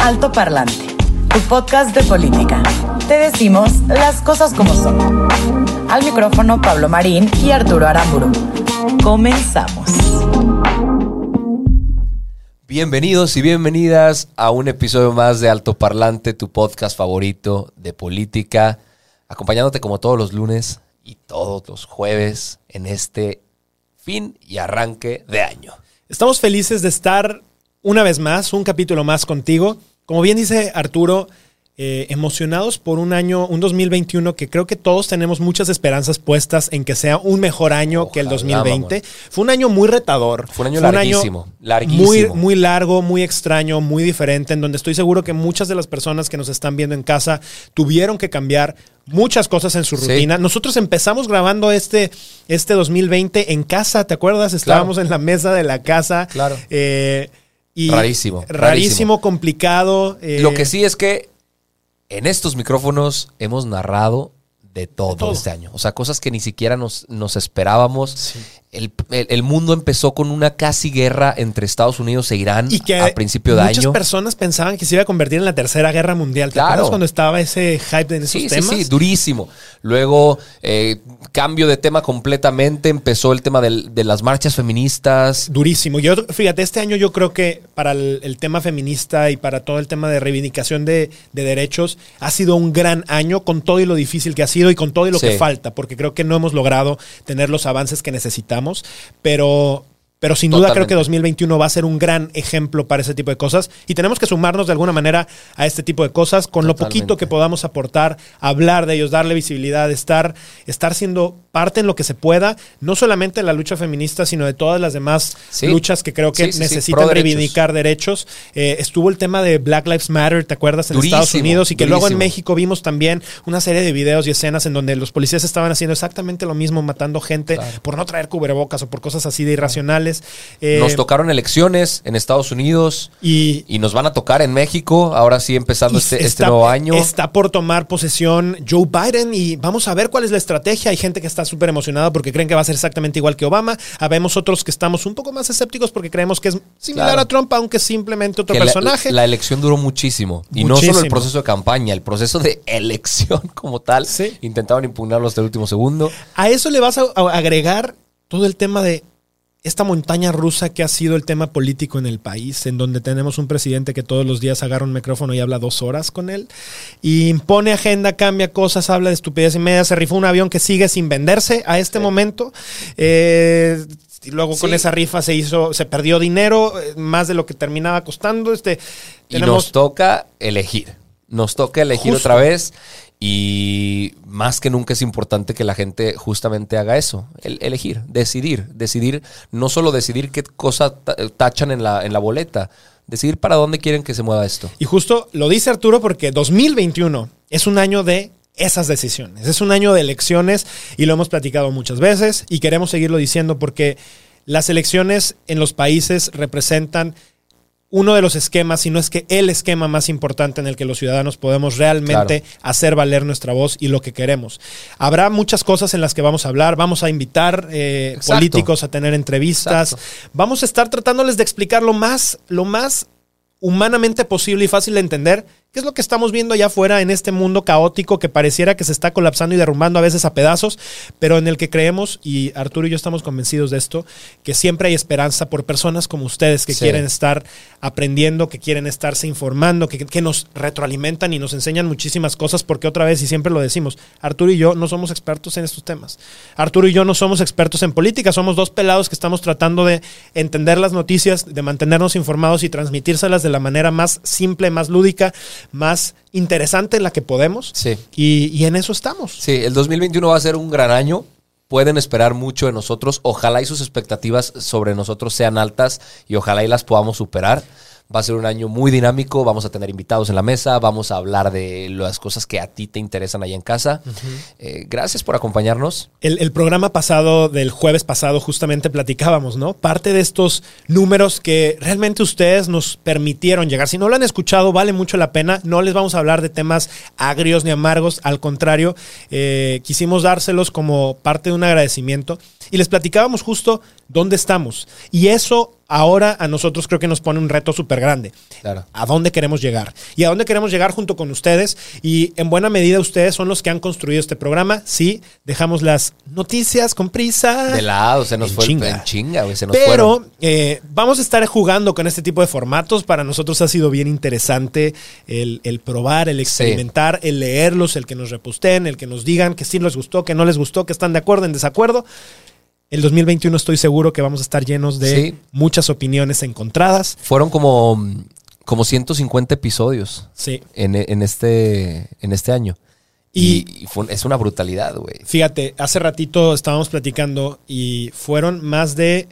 Alto Parlante, tu podcast de política. Te decimos las cosas como son. Al micrófono Pablo Marín y Arturo Aramburu. Comenzamos. Bienvenidos y bienvenidas a un episodio más de Alto Parlante, tu podcast favorito de política, acompañándote como todos los lunes y todos los jueves en este fin y arranque de año. Estamos felices de estar una vez más, un capítulo más contigo. Como bien dice Arturo, eh, emocionados por un año, un 2021 que creo que todos tenemos muchas esperanzas puestas en que sea un mejor año que el Ojalá, 2020. Fue un año muy retador. Fue un año larguísimo, larguísimo. Muy, muy largo, muy extraño, muy diferente, en donde estoy seguro que muchas de las personas que nos están viendo en casa tuvieron que cambiar muchas cosas en su Sí. rutina. Nosotros empezamos grabando este, este 2020 en casa, ¿te acuerdas? Estábamos en la mesa de la casa. Claro. Eh, y Rarísimo, Rarísimo, rarísimo. complicado. eh, Lo que sí es que en estos micrófonos hemos narrado de todo, todo. este año. O sea, cosas que ni siquiera nos, nos esperábamos. El, el- el mundo empezó con una casi guerra entre Estados Unidos e Irán Y que a principio de muchas año. personas pensaban que se iba a convertir en la tercera guerra mundial. ¿Te Claro. acuerdas cuando estaba ese hype en esos Sí, sí, temas? sí, durísimo. Luego, eh, cambio de tema completamente. Empezó el tema del- de las marchas feministas. Durísimo. Yo, fíjate, este año yo creo que para el, el tema feminista y para todo el tema de reivindicación de, de derechos ha sido un gran año con todo y lo difícil que ha sido y con todo y lo Sí. que falta, porque creo que no hemos logrado tener los avances que necesitamos, pero... Pero sin duda creo que 2021 va a ser un gran ejemplo para ese tipo de cosas y tenemos que sumarnos de alguna manera a este tipo de cosas con lo poquito que podamos aportar, hablar de ellos, darle visibilidad, estar, estar siendo parte en lo que se pueda, no solamente de la lucha feminista, sino de todas las demás Sí. luchas que creo que Sí, sí, sí, necesitan reivindicar derechos. Eh, estuvo el tema de Black Lives Matter, ¿te acuerdas? En Durísimo, Estados Unidos y que luego en. México vimos también una serie de videos y escenas en donde los policías estaban haciendo exactamente lo mismo, matando gente Claro. por no traer cubrebocas o por cosas así de irracionales. Eh, Nos tocaron elecciones en Estados Unidos y, y nos van a tocar en México. Ahora sí, empezando este, está- este nuevo año. Está por tomar posesión Joe Biden y vamos a ver cuál es la estrategia. Hay gente que está súper emocionada porque creen que va a ser exactamente igual que Obama. Habemos otros que estamos un poco más escépticos porque creemos que es similar Claro. a Trump, aunque es simplemente otro que personaje. La, elección duró muchísimo. Y no solo el proceso de campaña, el proceso de elección como tal. Sí. Intentaban impugnarlo hasta el último segundo. A eso le vas a agregar todo el tema de esta montaña rusa que ha sido el tema político en el país, en donde tenemos un presidente que todos los días agarra un micrófono y habla dos horas con él, y impone agenda, cambia cosas, habla de estupidez y media, se rifó un avión que sigue sin venderse a este momento. Eh, y luego con esa rifa se hizo, se perdió dinero, eh, más de lo que terminaba costando. Este, Y tenemos nos toca elegir. Nos toca elegir Justo. otra vez. Y más que nunca es importante que la gente justamente haga eso. El, elegir, decidir. Decidir, no solo decidir qué cosa ta- tachan en la, en la boleta. Decidir para dónde quieren que se mueva esto. Y justo lo dice Arturo porque 2021 es un año de esas decisiones, es un año de elecciones y lo hemos platicado muchas veces y queremos seguirlo diciendo porque las elecciones en los países representan uno de los esquemas, si no es que el esquema más importante en el que los ciudadanos podemos realmente hacer valer nuestra voz y lo que queremos. Habrá muchas cosas en las que vamos a hablar, vamos a invitar eh, políticos a tener entrevistas, Exacto. vamos a estar tratándoles de explicar lo más, lo más humanamente posible y fácil de entender qué es lo que estamos viendo allá afuera en este mundo caótico que pareciera que se está colapsando y derrumbando a veces a pedazos, pero en el que creemos, y Arturo y yo estamos convencidos de esto, que siempre hay esperanza por personas como ustedes que Sí. quieren estar aprendiendo, que quieren estarse informando, que, que nos retroalimentan y nos enseñan muchísimas cosas, porque otra vez, y siempre lo decimos, Arturo y yo no somos expertos en estos temas. Arturo y yo no somos expertos en política, somos dos pelados que estamos tratando de entender las noticias, de mantenernos informados y transmitírselas de la manera más simple, más lúdica, más interesante en la que podemos. Sí. Y, y en eso estamos. Sí, el 2021 va a ser un gran año. pueden esperar mucho de nosotros. Ojalá y sus expectativas sobre nosotros sean altas y ojalá y las podamos superar. Va a ser un año muy dinámico, vamos a tener invitados en la mesa, vamos a hablar de las cosas que a ti te interesan ahí en casa. Eh, gracias por acompañarnos. El, el programa pasado, del jueves pasado, justamente platicábamos, ¿no? Parte de estos números que realmente ustedes nos permitieron llegar. Si no lo han escuchado, vale mucho la pena. No les vamos a hablar de temas agrios ni amargos, al contrario, eh, quisimos dárselos como parte de un agradecimiento. Y les platicábamos justo dónde estamos. Y eso ahora a nosotros creo que nos pone un reto súper grande. Claro. ¿A dónde queremos llegar? Y a dónde queremos llegar junto con ustedes. Y en buena medida ustedes son los que han construido este programa. Sí, dejamos las noticias con prisa. De lado, se nos En fue chinga. en chinga, se nos Pero eh, vamos a estar jugando con este tipo de formatos. Para nosotros ha sido bien interesante el, el probar, el experimentar, el leerlos, el que nos reposten, el que nos digan que sí les gustó, que no les gustó, que están de acuerdo, en desacuerdo. El 2021 estoy seguro que vamos a estar llenos de Sí. muchas opiniones encontradas. Fueron como, como 150 episodios Sí. en, en este, en este año. Y- Y, y fue- es una brutalidad, güey. Fíjate, hace ratito estábamos platicando y fueron más de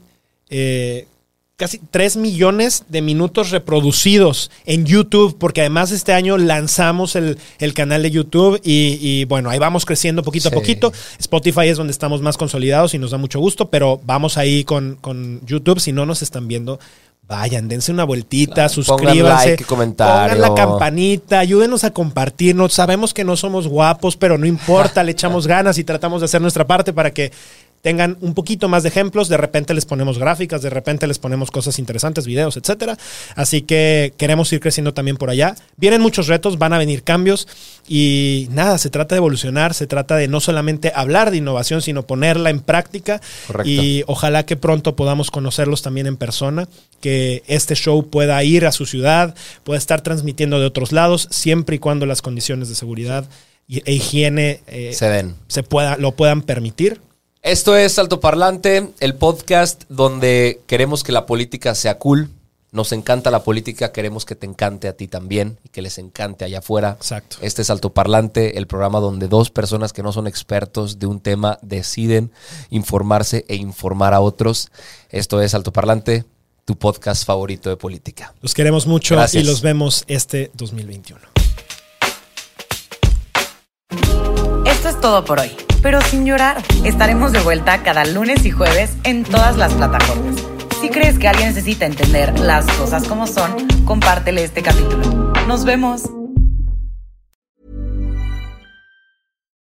eh, casi 3 millones de minutos reproducidos en YouTube, porque además este año lanzamos el, el canal de YouTube y, y, bueno, ahí vamos creciendo poquito Sí. a poquito. Spotify es donde estamos más consolidados y nos da mucho gusto, pero vamos ahí con, con YouTube. Si no nos están viendo, vayan, dense una vueltita, Claro, suscríbanse. pongan like, comentario. Pongan la campanita, ayúdenos a compartirnos. Sabemos que no somos guapos, pero no importa, le echamos ganas y tratamos de hacer nuestra parte para que tengan un poquito más de ejemplos. De repente les ponemos gráficas, de repente les ponemos cosas interesantes, videos, etcétera. Así que queremos ir creciendo también por allá. Vienen muchos retos, van a venir cambios y nada, se trata de evolucionar, se trata de no solamente hablar de innovación, sino ponerla en práctica. Correcto. Y ojalá que pronto podamos conocerlos también en persona, que este show pueda ir a su ciudad, pueda estar transmitiendo de otros lados, siempre y cuando las condiciones de seguridad e higiene eh, Se den. se pueda, lo puedan permitir. Esto es Altoparlante, el podcast donde queremos que la política sea cool. Nos encanta la política, queremos que te encante a ti también y que les encante allá afuera. Exacto. Este es Altoparlante, el programa donde dos personas que no son expertos de un tema deciden informarse e informar a otros. Esto es Altoparlante, tu podcast favorito de política. Los queremos mucho Gracias. y los vemos este 2021. Esto es todo por hoy, pero sin llorar. Estaremos de vuelta cada lunes y jueves en todas las plataformas. Si crees que alguien necesita entender las cosas como son, compártele este capítulo. Nos vemos.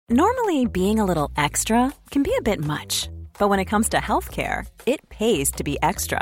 Normally, being a little extra can be a bit much, but when it comes to healthcare, it pays to be extra.